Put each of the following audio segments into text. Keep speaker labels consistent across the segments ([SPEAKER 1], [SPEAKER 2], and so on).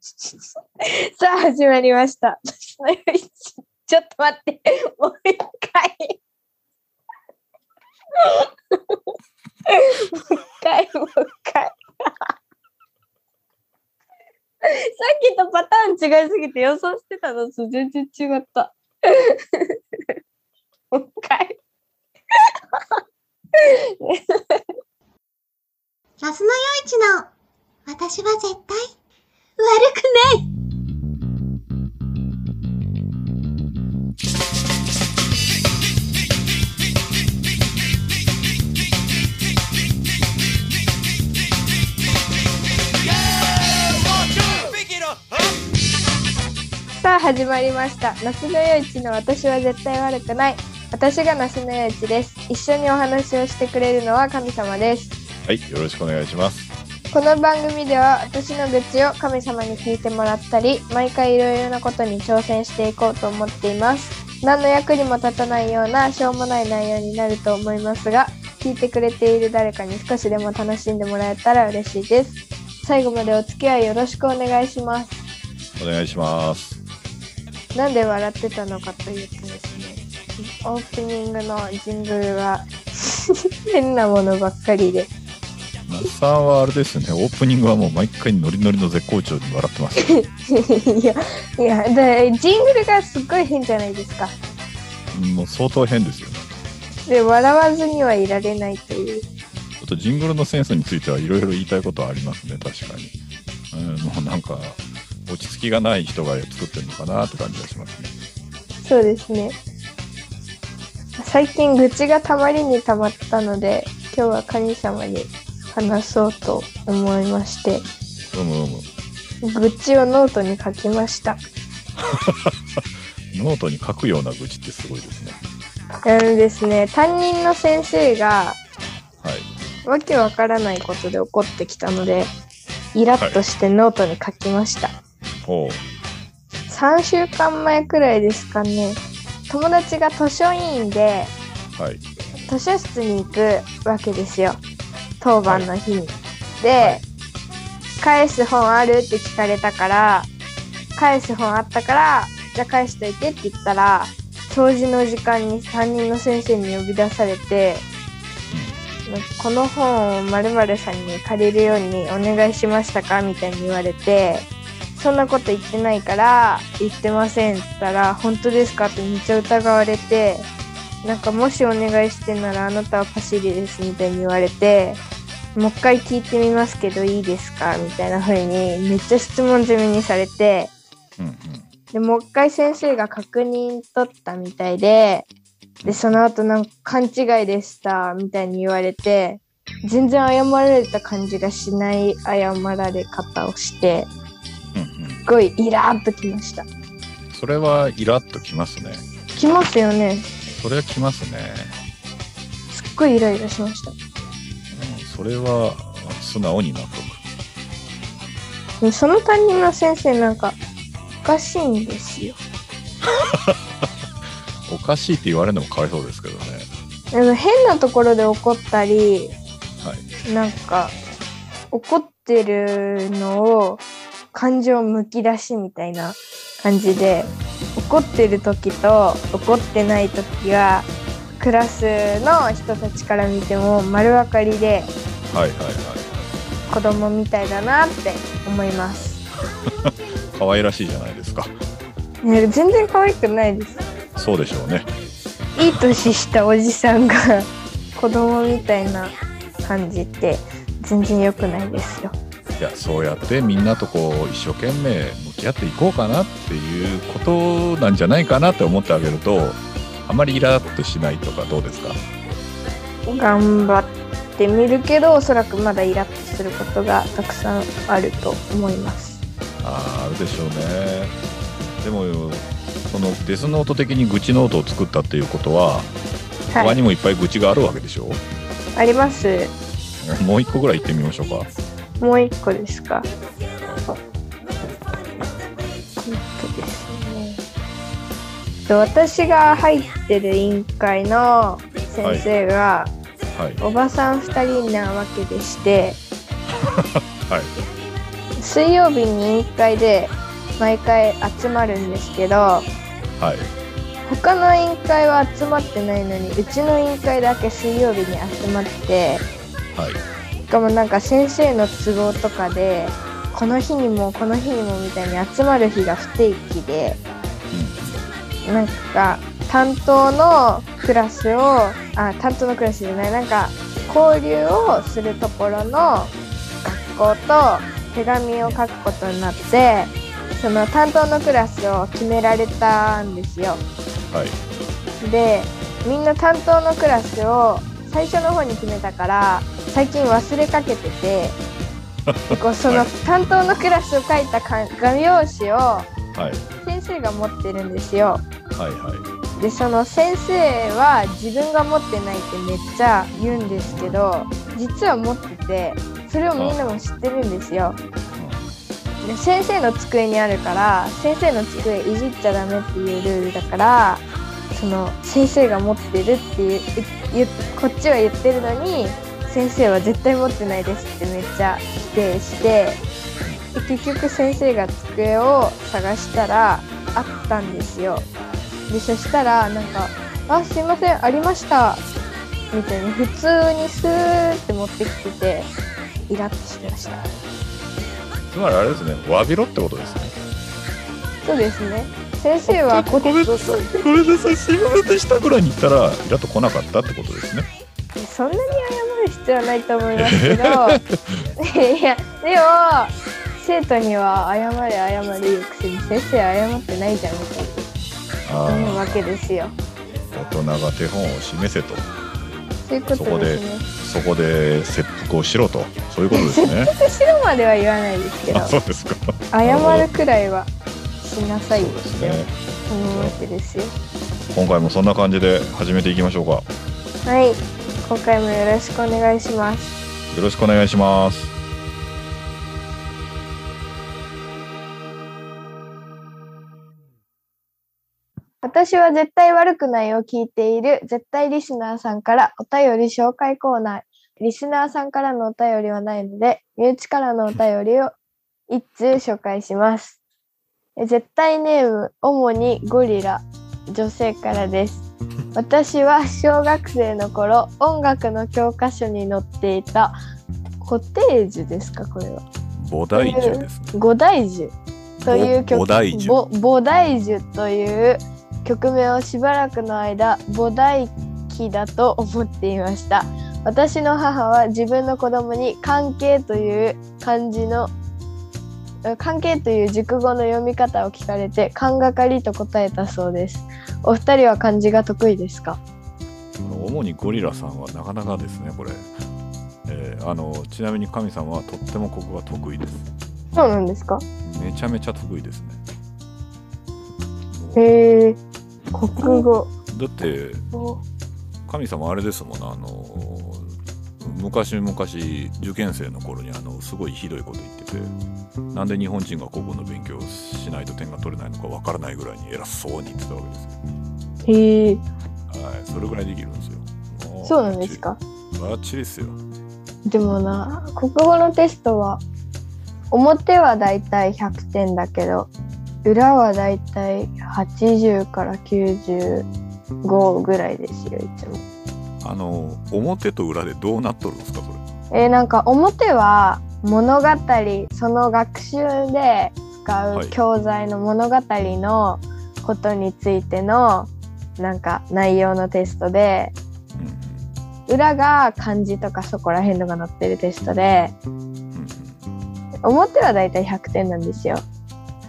[SPEAKER 1] さあ、始まりました。ちょっと待って、もう一回。もう一回、もう一回。さっきとパターン違いすぎて予想してたのと全然違った。もう一回。
[SPEAKER 2] ラスの夜市の私は絶対悪くない
[SPEAKER 1] さあ始まりました。那須の夜市の私は絶対悪くない。私が那須の夜市です。一緒にお話をしてくれるのは神様です。
[SPEAKER 3] はい、よろしくお願いします。
[SPEAKER 1] この番組では私の愚痴を神様に聞いてもらったり、毎回いろいろなことに挑戦していこうと思っています。何の役にも立たないようなしょうもない内容になると思いますが、聞いてくれている誰かに少しでも楽しんでもらえたら嬉しいです。最後までお付き合いよろしくお願いします。
[SPEAKER 3] お願いします。
[SPEAKER 1] なんで笑ってたのかというとですね、オープニングのジングルが 変なものばっかりで、
[SPEAKER 3] 那須さんはあれですね、オープニングはもう毎回ノリノリの絶好調に笑ってます。
[SPEAKER 1] いや、いや、でジングルがすっごい変じゃないですか。
[SPEAKER 3] もう相当変ですよね。
[SPEAKER 1] で、笑わずにはいられないという。
[SPEAKER 3] ちょっとジングルのセンスについてはいろいろ言いたいことはありますね、確かに。うん、もうなんか、落ち着きがない人が作ってるのかなって感じがしますね。
[SPEAKER 1] そうですね。最近愚痴がたまりにたまったので、今日は神様に話そうと思いまして、
[SPEAKER 3] うむうむ。
[SPEAKER 1] 愚痴をノートに書きました。
[SPEAKER 3] ノートに書くような愚痴ってすごいですね。
[SPEAKER 1] あのですね、担任の先生が、
[SPEAKER 3] はい。
[SPEAKER 1] わけわからないことで怒ってきたので、イラッとしてノートに書きました。
[SPEAKER 3] おう。
[SPEAKER 1] 3週間前くらいですかね、友達が図書委員で
[SPEAKER 3] はい。
[SPEAKER 1] 図書室に行くわけですよ。当番の日に。で、
[SPEAKER 3] はい
[SPEAKER 1] 返す本あるって聞かれたから、返す本あったから、じゃあ返しといてって言ったら、掃除の時間に担任の先生に呼び出されて、この本を〇〇さんに借りるようにお願いしましたかみたいに言われて、そんなこと言ってないから、言ってませんって言ったら、本当ですかってめっちゃ疑われて、なんかもしお願いしてんならあなたはパシリですみたいに言われて、もう一回聞いてみますけどいいですか？みたいな風にめっちゃ質問攻めにされて、
[SPEAKER 3] うんうん。
[SPEAKER 1] で、もう一回先生が確認取ったみたいで、で、その後なんか勘違いでした、みたいに言われて、全然謝られた感じがしない謝られ方をして、
[SPEAKER 3] うんうん。
[SPEAKER 1] すごいイラーっときました。
[SPEAKER 3] それはイラッときますね。
[SPEAKER 1] きますよね。
[SPEAKER 3] それはきますね。
[SPEAKER 1] すっごいイライラしました。
[SPEAKER 3] うん、それは素直に納得。
[SPEAKER 1] でその担任の先生なんかおかしいんですよ。
[SPEAKER 3] おかしいって言われるのもかわいそうですけどね。
[SPEAKER 1] あの変なところで怒ったり、
[SPEAKER 3] はい。
[SPEAKER 1] なんか怒ってるのを感情むき出しみたいな感じで怒ってる時と怒ってない時はクラスの人たちから見ても丸分かりで
[SPEAKER 3] はいはいはい。
[SPEAKER 1] 子供みたいだなって思います。
[SPEAKER 3] 可愛らしいじゃないですか。
[SPEAKER 1] ね全然可愛くないです。
[SPEAKER 3] そうでしょうね。
[SPEAKER 1] いい年したおじさんが 子供みたいな感じって全然良くないですよ。
[SPEAKER 3] いや、そうやってみんなとこう、一生懸命向き合っていこうかなっていうことなんじゃないかなって思ってあげると、あまりイラッとしないとかどうですか？
[SPEAKER 1] 頑張ってみるけどおそらくまだイラッとすることがたくさんあると思います。
[SPEAKER 3] あーあるでしょうね。でも、そのデスノート的に愚痴ノートを作ったっていうことは、
[SPEAKER 1] はい、
[SPEAKER 3] 他にもいっぱい愚痴があるわけでしょ？
[SPEAKER 1] あります。
[SPEAKER 3] もう一個ぐらい言ってみましょうか。
[SPEAKER 1] もう一個ですか。私が入ってる委員会の先生が、
[SPEAKER 3] はい。
[SPEAKER 1] おばさん2人なわけでして
[SPEAKER 3] はい。
[SPEAKER 1] 水曜日に委員会で毎回集まるんですけど
[SPEAKER 3] はい
[SPEAKER 1] 他の委員会は集まってないのにうちの委員会だけ水曜日に集まって
[SPEAKER 3] はい
[SPEAKER 1] しかもなんか先生の都合とかでこの日にもこの日にもみたいに集まる日が不定期でなんか担当のクラスをあ担当のクラスじゃないなんか交流をするところの学校と手紙を書くことになってその担当のクラスを決められたんですよ。
[SPEAKER 3] はい
[SPEAKER 1] でみんな担当のクラスを最初の方に決めたから最近忘れかけててで こうその担当のクラスを書いたか画用紙を
[SPEAKER 3] はい
[SPEAKER 1] 先生が持ってるんですよ。
[SPEAKER 3] はいはい
[SPEAKER 1] でその先生は自分が持ってないってめっちゃ言うんですけど実は持っててそれをみんなも知ってるんですよ。で先生の机にあるから先生の机いじっちゃダメっていうルールだからその先生が持ってるっていうこっちは言ってるのに先生は絶対持ってないですってめっちゃ否定して結局先生が机を探したらあったんですよ。でそしたらなんか「あすいませんありました」みたいに普通にスーって持ってきててイラッとしました。
[SPEAKER 3] つまりあれですね詫びろってことですね
[SPEAKER 1] そうですね。先生はこ
[SPEAKER 3] ごめんなさいごめんなさいすいませんでしたぐらいに言ったらイラッと来なかったってことですね
[SPEAKER 1] そんなに謝る必要はないと思いますけど いやでも生徒には謝れ謝れ言うくせに先生は謝ってないじゃんみたい
[SPEAKER 3] あ
[SPEAKER 1] な思うわ
[SPEAKER 3] あ
[SPEAKER 1] けですよ。
[SPEAKER 3] 大人が手本を示せと。
[SPEAKER 1] そういうことですね。
[SPEAKER 3] そこで切腹をしろと。そういうことですね。
[SPEAKER 1] 後ろまでは言わないですけど。
[SPEAKER 3] あそうですか。
[SPEAKER 1] 謝るくらいはしなさい。って
[SPEAKER 3] ね。
[SPEAKER 1] 思うわけですよ。
[SPEAKER 3] 今回もそんな感じで始めていきましょうか。よ
[SPEAKER 1] はい、今回もよろしくお願いします。
[SPEAKER 3] ろしくお願いします
[SPEAKER 1] 私は絶対悪くないを聞いている絶対リスナーさんからお便り紹介コーナー。リスナーさんからのお便りはないので、身内からのお便りを一通紹介します。え絶対ネーム、主にゴリラ、女性からです。私は小学生の頃、音楽の教科書に載っていたコテージュですか、これは。
[SPEAKER 3] 菩提樹ですね
[SPEAKER 1] 五大樹という曲
[SPEAKER 3] 菩提樹
[SPEAKER 1] という曲名をしばらくの間菩提樹だと思っていました。私の母は自分の子供に関係という漢字のえ関係という熟語の読み方を聞かれて漢がかりと答えたそうです。お二人は漢字が得意ですか？
[SPEAKER 3] 主にゴリラさんはなかなかですねこれ、えーあのちなみに神様はとっても国語が得意です。
[SPEAKER 1] そうなんですか？
[SPEAKER 3] めちゃめちゃ得意ですね。
[SPEAKER 1] へえ国語。
[SPEAKER 3] だって神様あれですもんなあの昔々受験生の頃にあのすごいひどいこと言っててなんで日本人が国語の勉強をしないと点が取れないのかわからないぐらいに偉そうに言ってたわけですよ。
[SPEAKER 1] へえ。
[SPEAKER 3] はいそれぐらいできるんですよ。も
[SPEAKER 1] そうなんですか？
[SPEAKER 3] バッチリですよ。
[SPEAKER 1] でもな国語のテストは表はだいたい100点だけど裏はだいたい80から95ぐらいですよいつも。
[SPEAKER 3] あの表と裏でどうなっとるんですかそれ？
[SPEAKER 1] えーなんか表は物語その学習で使
[SPEAKER 3] はい
[SPEAKER 1] う教材の物語のことについてのなんか内容のテストで
[SPEAKER 3] うん
[SPEAKER 1] 裏が漢字とかそこら辺のが載ってるテストで
[SPEAKER 3] うんうん
[SPEAKER 1] 表はだいたい100点なんですよ。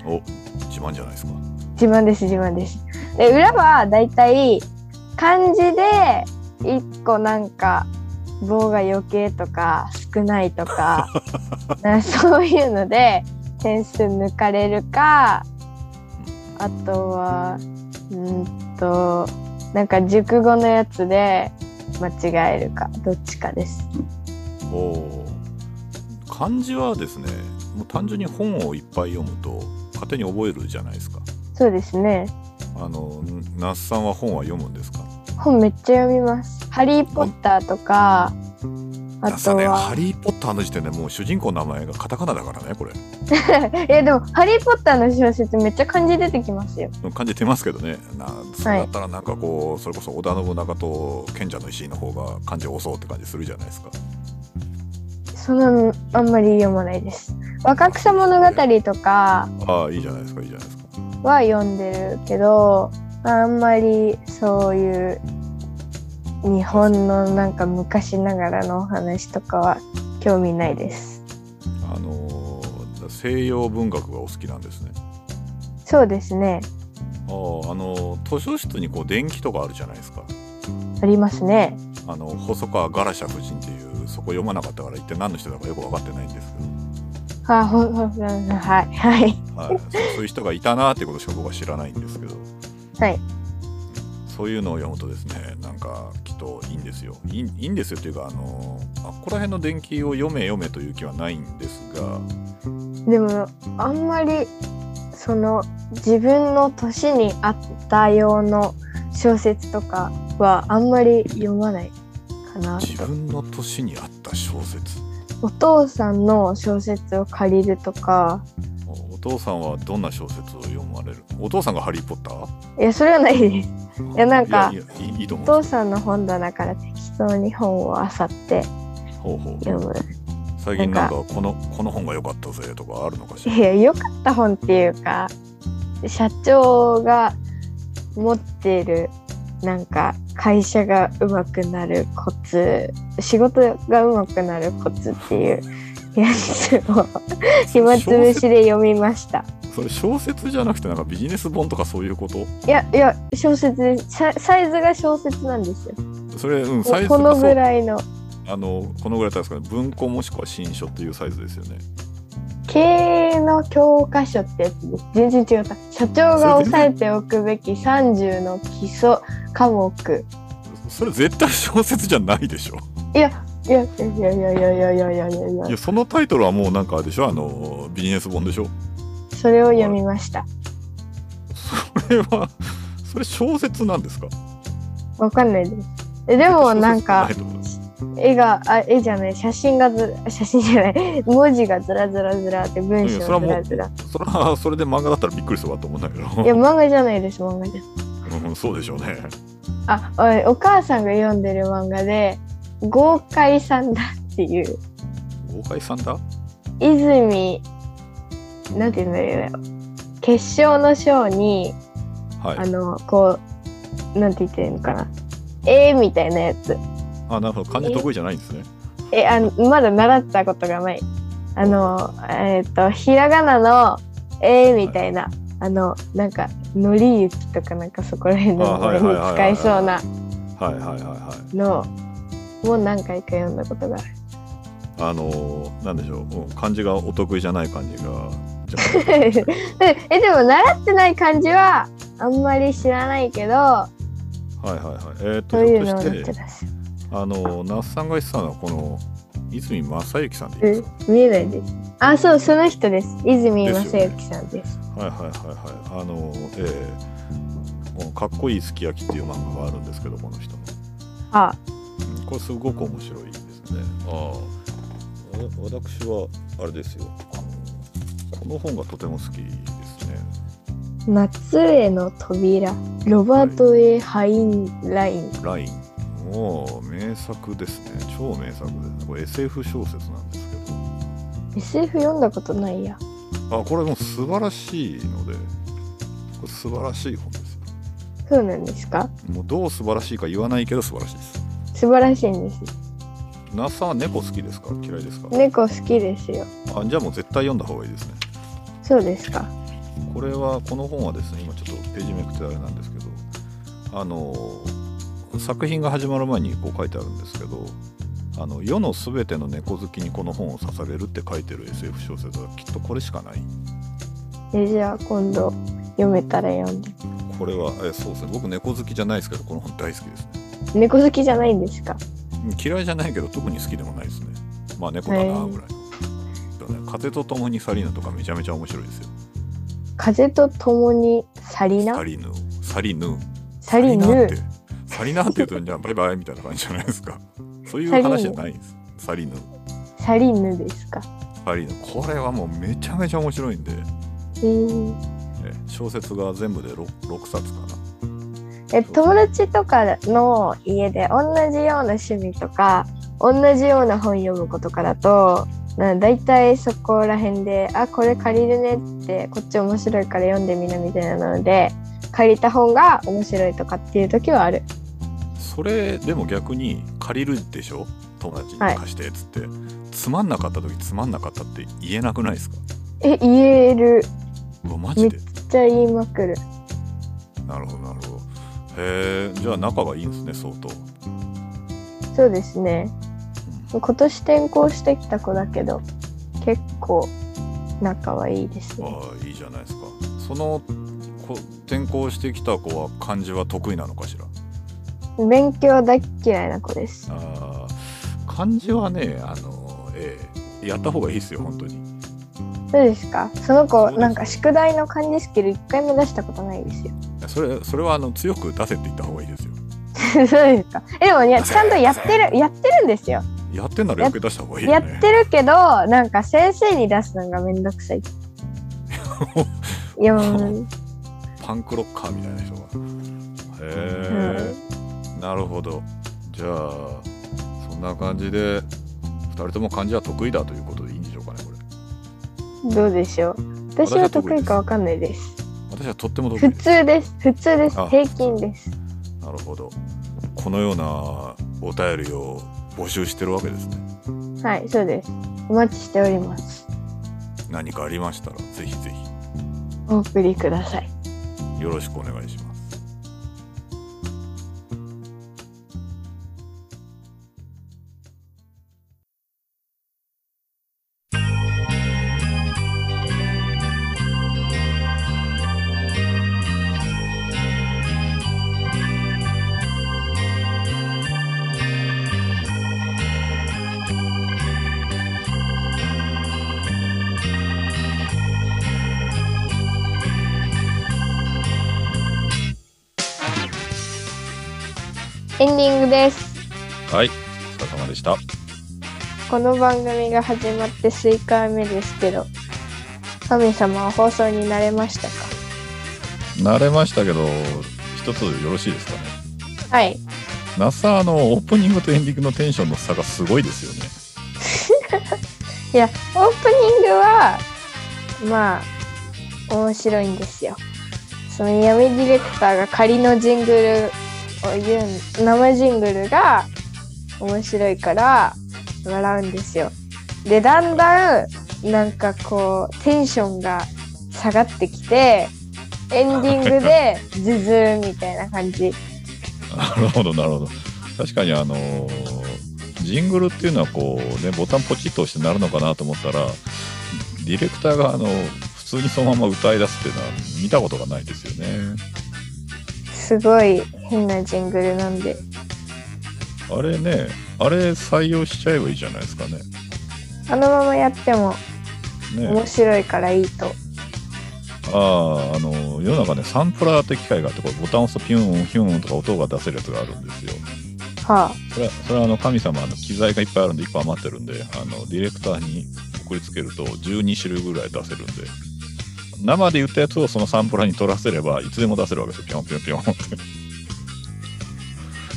[SPEAKER 3] うんお自慢じゃないですか
[SPEAKER 1] 自慢です自慢です。で裏はだいたい漢字で1個なんか棒が余計とか少ないとか なそういうので点数抜かれるかあとはうんとなんか熟語のやつで間違えるかどっちかです。
[SPEAKER 3] おお漢字はですねもう単純に本をいっぱい読むと勝手に覚えるじゃないですか
[SPEAKER 1] そうですね。
[SPEAKER 3] あの那須さんは本は読むんですか？
[SPEAKER 1] 本めっちゃ読みます。ハリー・ポッターとかあとは
[SPEAKER 3] ハリー・ポッターの時点でもう主人公の名前がカタカナだからね、これ。
[SPEAKER 1] えでも「ハリー・ポッター」の小説めっちゃ漢字出てきますよ
[SPEAKER 3] 感じてますけどね。なそれだったらなんかこう、それこそ織田信長と賢者の石井の方が漢字多そうって感じするじゃないですか。
[SPEAKER 1] そのあんまり読まないです若草物語とか
[SPEAKER 3] ああ、いいじゃないですか、いいじゃないですか。
[SPEAKER 1] は読んでるけどあんまりそういう日本のなんか昔ながらのお話とかは興味ないです
[SPEAKER 3] あのー西洋文学がお好きなんですね。
[SPEAKER 1] そうですね
[SPEAKER 3] ああ、あのー図書室にこう電気とかあるじゃないですか。
[SPEAKER 1] ありますね
[SPEAKER 3] あの細川ガラシャ夫人っていうそこ読まなかったから一体何の人だかよく分かってないんですけ
[SPEAKER 1] あほほほはいはい。
[SPEAKER 3] ど、はい、そうそういう人がいたなってことしか僕は知らないんですけど。
[SPEAKER 1] はい。
[SPEAKER 3] そういうのを読むとですねなんかきっといいんですよ。いいいいんですよっていうかあのあここら辺の電気を読め読めという気はないんですが。
[SPEAKER 1] でもあんまりその自分の年に合った用の小説とかはあんまり読まないかな。
[SPEAKER 3] 自
[SPEAKER 1] と
[SPEAKER 3] 分の年に合った小説。
[SPEAKER 1] お父さんの小説を借りるとか。
[SPEAKER 3] おお父さんはどんな小説を読まれる？お父さんがハリー・ポッター？
[SPEAKER 1] いやそれはないです。いやなんかお父さんの本棚から適当に本を漁って
[SPEAKER 3] ほうほう。
[SPEAKER 1] 読む。
[SPEAKER 3] 最近なんかこのこの本が良かったぜとかあるのかしら？
[SPEAKER 1] いや良かった本っていうか社長が持ってるなんか会社がうまくなるコツ仕事がうまくなるコツっていうやつを暇つぶしで読みました。
[SPEAKER 3] それ小説じゃなくてなんかビジネス本とかそういうこと？
[SPEAKER 1] いやいや小説です。ササイズが小説なんですよ。
[SPEAKER 3] それうんサイズ
[SPEAKER 1] このぐらいの。
[SPEAKER 3] あのこのぐらいだったんですかね。文庫もしくは新書っていうサイズですよね
[SPEAKER 1] 経営の教科書ってやつです全然違った社長が押さえておくべき30の基礎科目。
[SPEAKER 3] それ絶対小説じゃないでしょ。
[SPEAKER 1] いやいやいやいやいやいやいやいやいやいや。
[SPEAKER 3] いやそのタイトルはもうなんかあれでしょ？あのビジネス本でしょ？
[SPEAKER 1] それを読みました。
[SPEAKER 3] それはそれ小説なんですか？
[SPEAKER 1] わかんないです。えでもなんか絵があ絵じゃない写真がず写真じゃない文字がずらずらずらって文章
[SPEAKER 3] いやそれはもう
[SPEAKER 1] ずらずら。
[SPEAKER 3] それはそれで漫画だったらびっくりするわと思うんだけど。
[SPEAKER 1] いや漫画じゃないです漫画じゃ。
[SPEAKER 3] うん、そうでしょうね。
[SPEAKER 1] あおいお母さんが読んでる漫画で豪快さんだっていう。
[SPEAKER 3] 豪快さんだ？
[SPEAKER 1] 泉なんて言うんだろう決勝の章に
[SPEAKER 3] はい。
[SPEAKER 1] あのこうなんて言ってるのかな。絵みたいなやつ
[SPEAKER 3] あなるほど。漢字得意じゃないんですね。
[SPEAKER 1] えあのまだ習ったことがない。あのえっ、とひらがなの「え」みたいな、あのなんか「のりゆき」とかなんかそこら辺の
[SPEAKER 3] あはいはいはいはい
[SPEAKER 1] に使いそうな。
[SPEAKER 3] はいはいはいはい。
[SPEAKER 1] のもう何回か読んだことがある。
[SPEAKER 3] あのーなんでしょう、うん漢字がお得意じゃない感じが
[SPEAKER 1] えでも習ってない漢字はあんまり知らないけど
[SPEAKER 3] あはいはいはい。えーっと
[SPEAKER 1] そういうのを見て
[SPEAKER 3] て
[SPEAKER 1] たし
[SPEAKER 3] あのー那須さんが言ってたのはこの泉正幸さんでいい
[SPEAKER 1] え
[SPEAKER 3] ですか
[SPEAKER 1] 見えないです。あそうその人です。泉昌之さんです。
[SPEAKER 3] はいはいはいはい。あのーえ。ーこのかっこいいすき焼きっていう漫画があるんですけどこの人。の、
[SPEAKER 1] あ。
[SPEAKER 3] うんこれすごく面白いですね。ああ。わ私はあれですよ。あのこの本がとても好きですね。
[SPEAKER 1] 夏への扉。ロバート・ A・ハインライン。
[SPEAKER 3] ライン。もう名作ですね。超名作ですこれ SF 小説なんですけど。
[SPEAKER 1] SF 読んだことないや。
[SPEAKER 3] あこれもう素晴らしいのでこれ素晴らしい本ですよ。
[SPEAKER 1] そうなんですか？
[SPEAKER 3] もうどう素晴らしいか言わないけど素晴らしいです。
[SPEAKER 1] 素晴らしいんです。
[SPEAKER 3] 那須さんは猫好きですか？嫌いですか、
[SPEAKER 1] 猫好きですよ。
[SPEAKER 3] あじゃあもう絶対読んだ方がいいですね。
[SPEAKER 1] そうですか。
[SPEAKER 3] これはこの本はですね今ちょっとページめくってあれなんですけどあの作品が始まる前にこう書いてあるんですけどあの世のすべての猫好きにこの本を刺されるって書いてる SF 小説はきっとこれしかない。
[SPEAKER 1] えじゃあ今度読めたら読んで。
[SPEAKER 3] これはえそうですね。僕猫好きじゃないですけどこの本大好きですね。
[SPEAKER 1] 猫好きじゃないんですか？
[SPEAKER 3] 嫌いじゃないけど特に好きでもないですね。まあ猫だなぐらい。ね風と共にサリーナとかめちゃめちゃ面白いですよ。
[SPEAKER 1] 風と共にサリナ
[SPEAKER 3] サリヌサリヌ
[SPEAKER 1] サリヌ
[SPEAKER 3] ってサリナって言うとじゃあバイバイみたいな感じじゃないですか。そういう話じゃないんです。サリーヌ
[SPEAKER 1] サリンヌですか？
[SPEAKER 3] サリーヌこれはもうめちゃめちゃ面白いんで、
[SPEAKER 1] えー、
[SPEAKER 3] え小説が全部で 6, 6冊かな。
[SPEAKER 1] え友達とかの家で同じような趣味とか同じような本読む子とかだとなだいたいそこら辺で「あこれ借りるね」ってこっち面白いから読んでみなみたいなので借りた本が面白いとかっていう時はある
[SPEAKER 3] それでも逆に借りるでしょ？友達に貸してっつって、つまんなかった時つまんなかったって言えなくないですか？
[SPEAKER 1] え言える。
[SPEAKER 3] うわマジで？
[SPEAKER 1] めっちゃ言いまくる。
[SPEAKER 3] なるほどなるほど。へえじゃあ仲がいいんですね相当。
[SPEAKER 1] そうですね。今年転校してきた子だけど結構仲はいいですね。
[SPEAKER 3] ああいいじゃないですか。その子転校してきた子は漢字は得意なのかしら？
[SPEAKER 1] 勉強大っ嫌いな子です。
[SPEAKER 3] あー漢字はねあのええやった方がいいですよ本当に。
[SPEAKER 1] そうですか？その子なんか宿題の漢字スキル一回も出したことないですよ。
[SPEAKER 3] それそれはあの強く出せって言った方がいいですよ。
[SPEAKER 1] そうですか？えでもちゃんとやってるやってるんですよ。
[SPEAKER 3] やってんなら余計出した方がいいよ
[SPEAKER 1] や
[SPEAKER 3] ね
[SPEAKER 1] ってるけどなんか先生に出すのがめんどくさい。いや
[SPEAKER 3] パンクロッカーみたいな人が。へえ、なるほど。じゃあそんな感じで2人とも漢字は得意だということでいいんでしょうかねこれ。
[SPEAKER 1] どうでしょう。私は得意かわかんないです。
[SPEAKER 3] 私はとっても得意。
[SPEAKER 1] 普
[SPEAKER 3] です
[SPEAKER 1] 通です。普通です。
[SPEAKER 3] あ
[SPEAKER 1] 平均です。
[SPEAKER 3] なるほど。このようなお便りを募集してるわけですね。
[SPEAKER 1] はいそうです。お待ちしております。
[SPEAKER 3] 何かありましたらぜひぜ
[SPEAKER 1] お送りください。
[SPEAKER 3] ひよろしくお願いします
[SPEAKER 1] エンディングです。
[SPEAKER 3] はい。お疲れ様でした。
[SPEAKER 1] この番組が始まって数回目ですけど神様は放送に慣れましたか？
[SPEAKER 3] 慣れましたけど一つよろしいですかね。
[SPEAKER 1] はい。
[SPEAKER 3] 那須あのオープニングとエンディングのテンションの差がすごいですよね。
[SPEAKER 1] いやオープニングはまあ面白いんですよ。その闇ディレクターが仮のジングルを言う生ジングルが面白いから笑うんですよ。でだんだんなんかこうテンションが下がってきてエンディングでズズーみたいな感じ。
[SPEAKER 3] なるほどなるほど。確かにあのージングルっていうのはこうねボタンポチッと押してなるのかなと思ったらディレクターがあの普通にそのまま歌い出すっていうのは見たことがないですよね。
[SPEAKER 1] すごい変なジングルなんで。
[SPEAKER 3] あれねあれ採用しちゃえばいいじゃないですかね。
[SPEAKER 1] あのままやっても
[SPEAKER 3] ね。
[SPEAKER 1] 面白いからいいと。
[SPEAKER 3] あああの世の中ねサンプラーって機械があってこれボタンを押すとピューンピューンとか音が出せるやつがあるんですよ。
[SPEAKER 1] は
[SPEAKER 3] それはそれはあの神様の機材がいっぱいあるんで1個余ってるんであのディレクターに送りつけると12種類ぐらい出せるんで。生で言ったやつをそのサンプラーに取らせればいつでも出せるわけですよ。ピョンピョンピョンって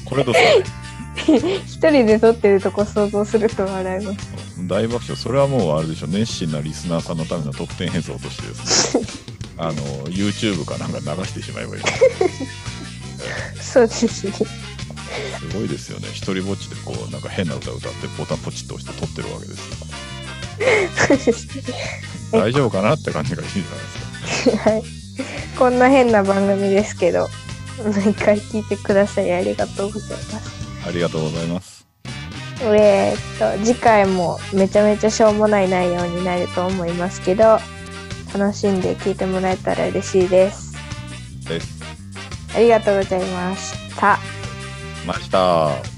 [SPEAKER 3] これどうですか
[SPEAKER 1] 一人で撮ってるとこ想像すると笑います。
[SPEAKER 3] 大爆笑それはもうあれでしょ。熱心なリスナーさんのための特典映像としてですね。あの YouTube かなんか流してしまえばいい
[SPEAKER 1] そうですね。
[SPEAKER 3] すごいですよね。一人ぼっちでこうなんか変な歌歌ってボタンポチッと押して撮ってるわけですよ。大丈夫かなって感じがいいじゃないですか。
[SPEAKER 1] はい。こんな変な番組ですけど毎回聞いてくださりありがとうございます。
[SPEAKER 3] ありがとうございます。
[SPEAKER 1] えーっと次回もめちゃめちゃしょうもない内容になると思いますけど楽しんで聞いてもらえたら嬉しいです。
[SPEAKER 3] です。
[SPEAKER 1] ありがとうございました。
[SPEAKER 3] ました